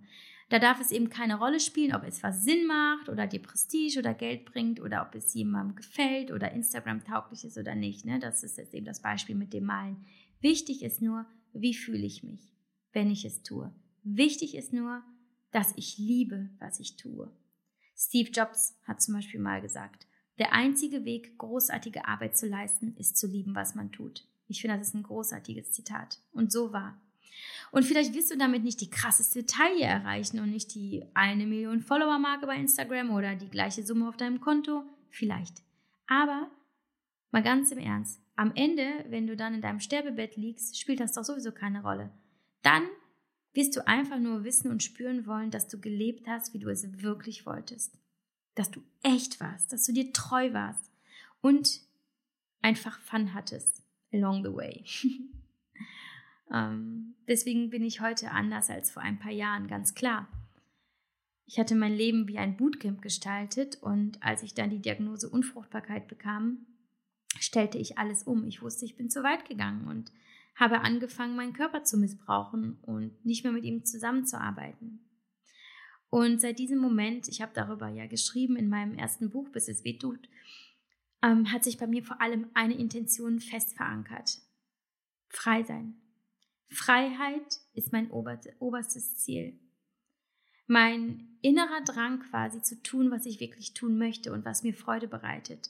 Da darf es eben keine Rolle spielen, ob es was Sinn macht oder dir Prestige oder Geld bringt oder ob es jemandem gefällt oder Instagram tauglich ist oder nicht. Ne? Das ist jetzt eben das Beispiel mit dem Malen. Wichtig ist nur, wie fühle ich mich, wenn ich es tue. Wichtig ist nur, dass ich liebe, was ich tue. Steve Jobs hat zum Beispiel mal gesagt, der einzige Weg, großartige Arbeit zu leisten, ist zu lieben, was man tut. Ich finde, das ist ein großartiges Zitat. Und so war. Und vielleicht wirst du damit nicht die krasseste Taille erreichen und nicht die eine Million Follower-Marke bei Instagram oder die gleiche Summe auf deinem Konto. Vielleicht. Aber mal ganz im Ernst. Am Ende, wenn du dann in deinem Sterbebett liegst, spielt das doch sowieso keine Rolle. Dann wirst du einfach nur wissen und spüren wollen, dass du gelebt hast, wie du es wirklich wolltest. Dass du echt warst, dass du dir treu warst und einfach Fun hattest along the way. *laughs* Ähm, deswegen bin ich heute anders als vor ein paar Jahren, ganz klar. Ich hatte mein Leben wie ein Bootcamp gestaltet und als ich dann die Diagnose Unfruchtbarkeit bekam, stellte ich alles um. Ich wusste, ich bin zu weit gegangen und habe angefangen, meinen Körper zu missbrauchen und nicht mehr mit ihm zusammenzuarbeiten. Und seit diesem Moment, ich habe darüber ja geschrieben in meinem ersten Buch, bis es weh tut, ähm, hat sich bei mir vor allem eine Intention fest verankert. Frei sein. Freiheit ist mein oberstes Ziel. Mein innerer Drang quasi zu tun, was ich wirklich tun möchte und was mir Freude bereitet.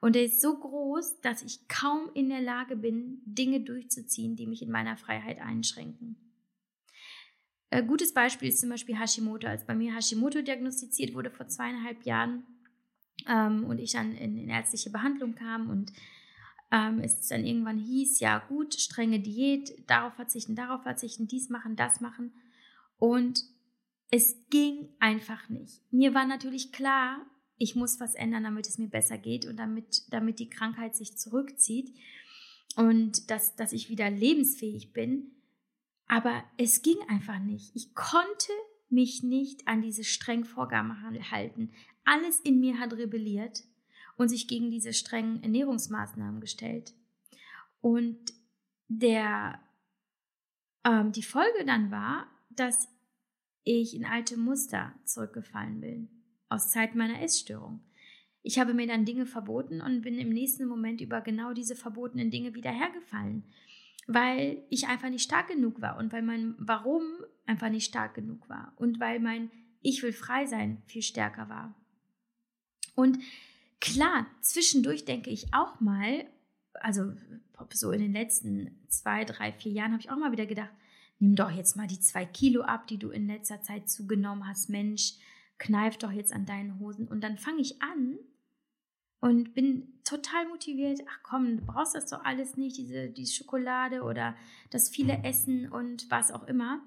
Und er ist so groß, dass ich kaum in der Lage bin, Dinge durchzuziehen, die mich in meiner Freiheit einschränken. Ein gutes Beispiel ist zum Beispiel Hashimoto. Als bei mir Hashimoto diagnostiziert wurde vor zweieinhalb Jahren ähm, und ich dann in, in, ärztliche Behandlung kam und ähm, es dann irgendwann hieß, ja gut, strenge Diät, darauf verzichten, darauf verzichten, dies machen, das machen. Und es ging einfach nicht. Mir war natürlich klar, ich muss was ändern, damit es mir besser geht und damit, damit die Krankheit sich zurückzieht und dass, dass ich wieder lebensfähig bin. Aber es ging einfach nicht. Ich konnte mich nicht an diese strengen Vorgaben halten. Alles in mir hat rebelliert und sich gegen diese strengen Ernährungsmaßnahmen gestellt. Und der, ähm, die Folge dann war, dass ich in alte Muster zurückgefallen bin aus Zeit meiner Essstörung. Ich habe mir dann Dinge verboten und bin im nächsten Moment über genau diese verbotenen Dinge wieder hergefallen, weil ich einfach nicht stark genug war und weil mein Warum einfach nicht stark genug war und weil mein Ich will frei sein viel stärker war. Und klar, zwischendurch denke ich auch mal, also so in den letzten zwei, drei, vier Jahren habe ich auch mal wieder gedacht, nimm doch jetzt mal die zwei Kilo ab, die du in letzter Zeit zugenommen hast, Mensch, kneif doch jetzt an deinen Hosen. Und dann fange ich an und bin total motiviert. Ach komm, du brauchst das doch alles nicht, diese, diese Schokolade oder das viele Essen und was auch immer.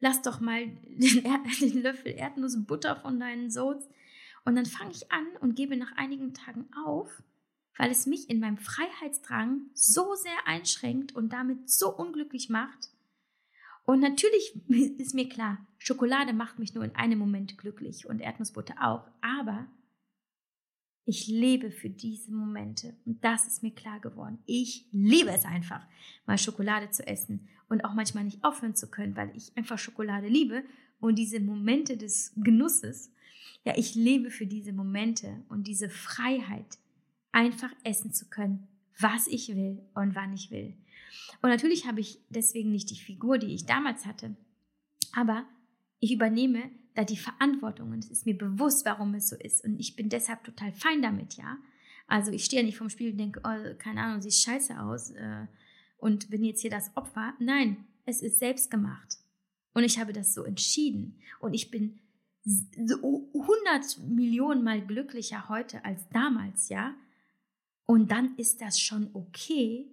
Lass doch mal den, *laughs* den Löffel Erdnussbutter von deinen Soats. Und dann fange ich an und gebe nach einigen Tagen auf, weil es mich in meinem Freiheitsdrang so sehr einschränkt und damit so unglücklich macht, und natürlich *laughs* ist mir klar, Schokolade macht mich nur in einem Moment glücklich und Erdnussbutter auch, aber ich lebe für diese Momente und das ist mir klar geworden. Ich liebe es einfach, mal Schokolade zu essen und auch manchmal nicht aufhören zu können, weil ich einfach Schokolade liebe und diese Momente des Genusses. Ja, ich lebe für diese Momente und diese Freiheit, einfach essen zu können, was ich will und wann ich will. Und natürlich habe ich deswegen nicht die Figur, die ich damals hatte. Aber ich übernehme da die Verantwortung und es ist mir bewusst, warum es so ist. Und ich bin deshalb total fein damit, ja. Also ich stehe nicht vom Spiel und denke, oh, keine Ahnung, sieht scheiße aus äh, und bin jetzt hier das Opfer. Nein, es ist selbst gemacht. Und ich habe das so entschieden. Und ich bin so 100 Millionen Mal glücklicher heute als damals, ja. Und dann ist das schon okay,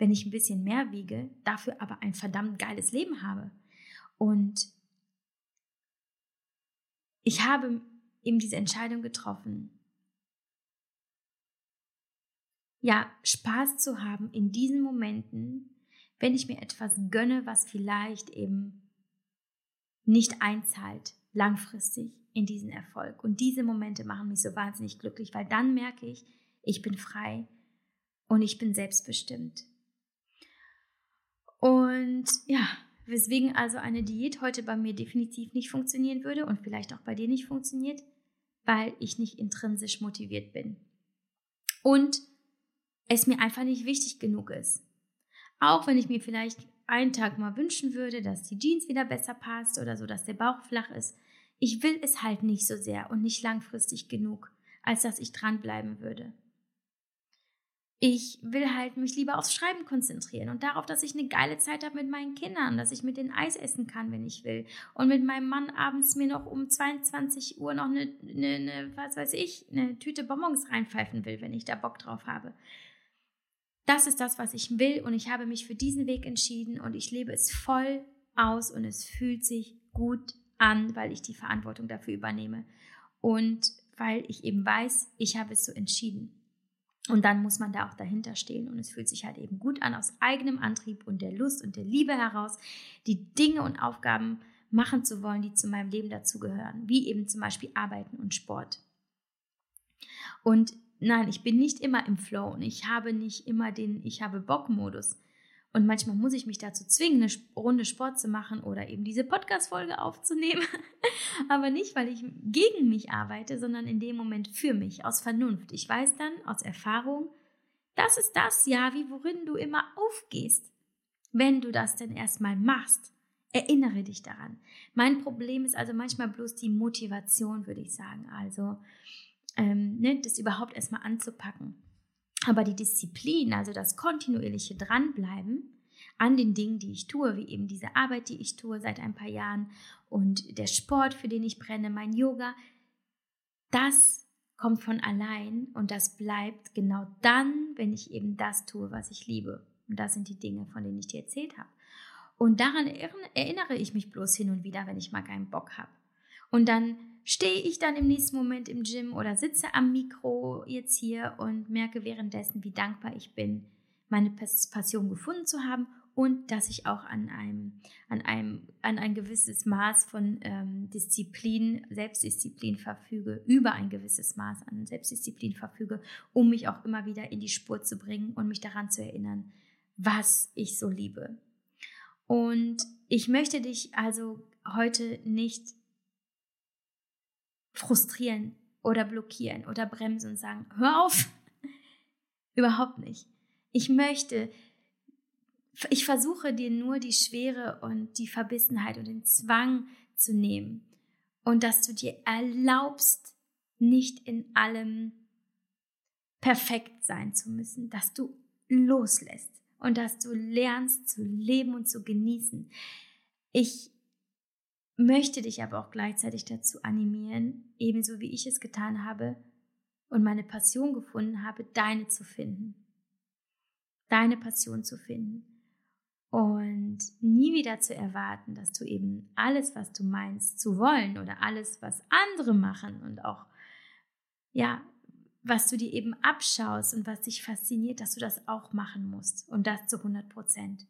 wenn ich ein bisschen mehr wiege, dafür aber ein verdammt geiles Leben habe. Und ich habe eben diese Entscheidung getroffen, ja, Spaß zu haben in diesen Momenten, wenn ich mir etwas gönne, was vielleicht eben nicht einzahlt, langfristig in diesen Erfolg. Und diese Momente machen mich so wahnsinnig glücklich, weil dann merke ich, ich bin frei und ich bin selbstbestimmt. Und ja, weswegen also eine Diät heute bei mir definitiv nicht funktionieren würde und vielleicht auch bei dir nicht funktioniert, weil ich nicht intrinsisch motiviert bin. Und es mir einfach nicht wichtig genug ist. Auch wenn ich mir vielleicht einen Tag mal wünschen würde, dass die Jeans wieder besser passt oder so, dass der Bauch flach ist. Ich will es halt nicht so sehr und nicht langfristig genug, als dass ich dranbleiben würde ich will halt mich lieber aufs Schreiben konzentrieren und darauf, dass ich eine geile Zeit habe mit meinen Kindern, dass ich mit den Eis essen kann, wenn ich will. Und mit meinem Mann abends mir noch um 22 Uhr noch eine, eine, eine was weiß ich, eine Tüte Bonbons reinpfeifen will, wenn ich da Bock drauf habe. Das ist das, was ich will und ich habe mich für diesen Weg entschieden und ich lebe es voll aus und es fühlt sich gut an, weil ich die Verantwortung dafür übernehme und weil ich eben weiß, ich habe es so entschieden. Und dann muss man da auch dahinter stehen. Und es fühlt sich halt eben gut an, aus eigenem Antrieb und der Lust und der Liebe heraus, die Dinge und Aufgaben machen zu wollen, die zu meinem Leben dazugehören, wie eben zum Beispiel Arbeiten und Sport. Und nein, ich bin nicht immer im Flow und ich habe nicht immer den Ich habe Bock-Modus. Und manchmal muss ich mich dazu zwingen, eine Runde Sport zu machen oder eben diese Podcast-Folge aufzunehmen. *laughs* Aber nicht, weil ich gegen mich arbeite, sondern in dem Moment für mich, aus Vernunft. Ich weiß dann aus Erfahrung, das ist das, ja, wie worin du immer aufgehst, wenn du das denn erstmal machst. Erinnere dich daran. Mein Problem ist also manchmal bloß die Motivation, würde ich sagen. Also, ähm, ne, das überhaupt erstmal anzupacken. Aber die Disziplin, also das kontinuierliche Dranbleiben an den Dingen, die ich tue, wie eben diese Arbeit, die ich tue seit ein paar Jahren und der Sport, für den ich brenne, mein Yoga, das kommt von allein und das bleibt genau dann, wenn ich eben das tue, was ich liebe. Und das sind die Dinge, von denen ich dir erzählt habe. Und daran erinnere ich mich bloß hin und wieder, wenn ich mal keinen Bock habe. Und dann stehe ich dann im nächsten Moment im Gym oder sitze am Mikro jetzt hier und merke währenddessen, wie dankbar ich bin, meine Passion gefunden zu haben und dass ich auch an einem, an einem, an ein gewisses Maß von ähm, Disziplin, Selbstdisziplin verfüge, über ein gewisses Maß an Selbstdisziplin verfüge, um mich auch immer wieder in die Spur zu bringen und mich daran zu erinnern, was ich so liebe. Und ich möchte dich also heute nicht frustrieren oder blockieren oder bremsen und sagen, hör auf. *laughs* Überhaupt nicht. Ich möchte, ich versuche dir nur die Schwere und die Verbissenheit und den Zwang zu nehmen und dass du dir erlaubst, nicht in allem perfekt sein zu müssen, dass du loslässt und dass du lernst zu leben und zu genießen. Ich möchte dich aber auch gleichzeitig dazu animieren, ebenso wie ich es getan habe und meine Passion gefunden habe, deine zu finden. Deine Passion zu finden. Und nie wieder zu erwarten, dass du eben alles, was du meinst zu wollen oder alles, was andere machen und auch, ja, was du dir eben abschaust und was dich fasziniert, dass du das auch machen musst und das zu 100 Prozent.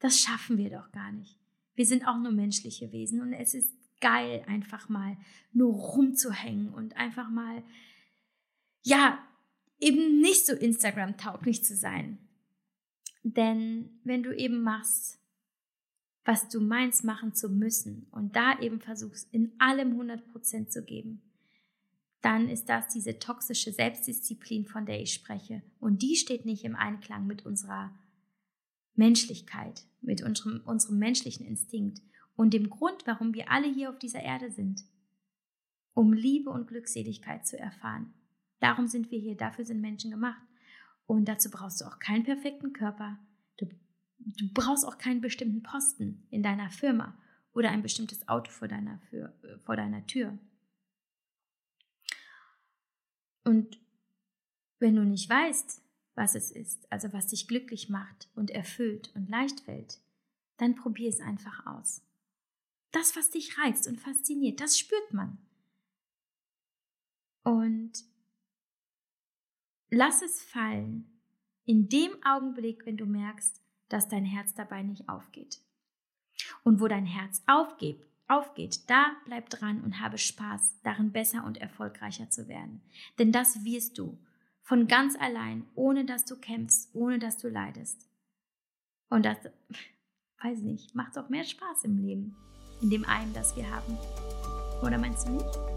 Das schaffen wir doch gar nicht. Wir sind auch nur menschliche Wesen und es ist geil, einfach mal nur rumzuhängen und einfach mal, ja, eben nicht so Instagram-tauglich zu sein. Denn wenn du eben machst, was du meinst machen zu müssen und da eben versuchst, in allem 100% zu geben, dann ist das diese toxische Selbstdisziplin, von der ich spreche. Und die steht nicht im Einklang mit unserer Menschlichkeit, mit unserem, unserem menschlichen Instinkt und dem Grund, warum wir alle hier auf dieser Erde sind, um Liebe und Glückseligkeit zu erfahren. Darum sind wir hier, dafür sind Menschen gemacht. Und dazu brauchst du auch keinen perfekten Körper. Du, du brauchst auch keinen bestimmten Posten in deiner Firma oder ein bestimmtes Auto vor deiner, für, vor deiner Tür. Und wenn du nicht weißt, was es ist, also was dich glücklich macht und erfüllt und leicht fällt, dann probier es einfach aus. Das, was dich reizt und fasziniert, das spürt man. Und lass es fallen in dem Augenblick, wenn du merkst, dass dein Herz dabei nicht aufgeht. Und wo dein Herz aufgeht, aufgeht, da bleib dran und habe Spaß, darin besser und erfolgreicher zu werden. Denn das wirst du von ganz allein, ohne dass du kämpfst, ohne dass du leidest. Und das, weiß nicht, macht auch mehr Spaß im Leben, in dem einen, das wir haben. Oder meinst du nicht?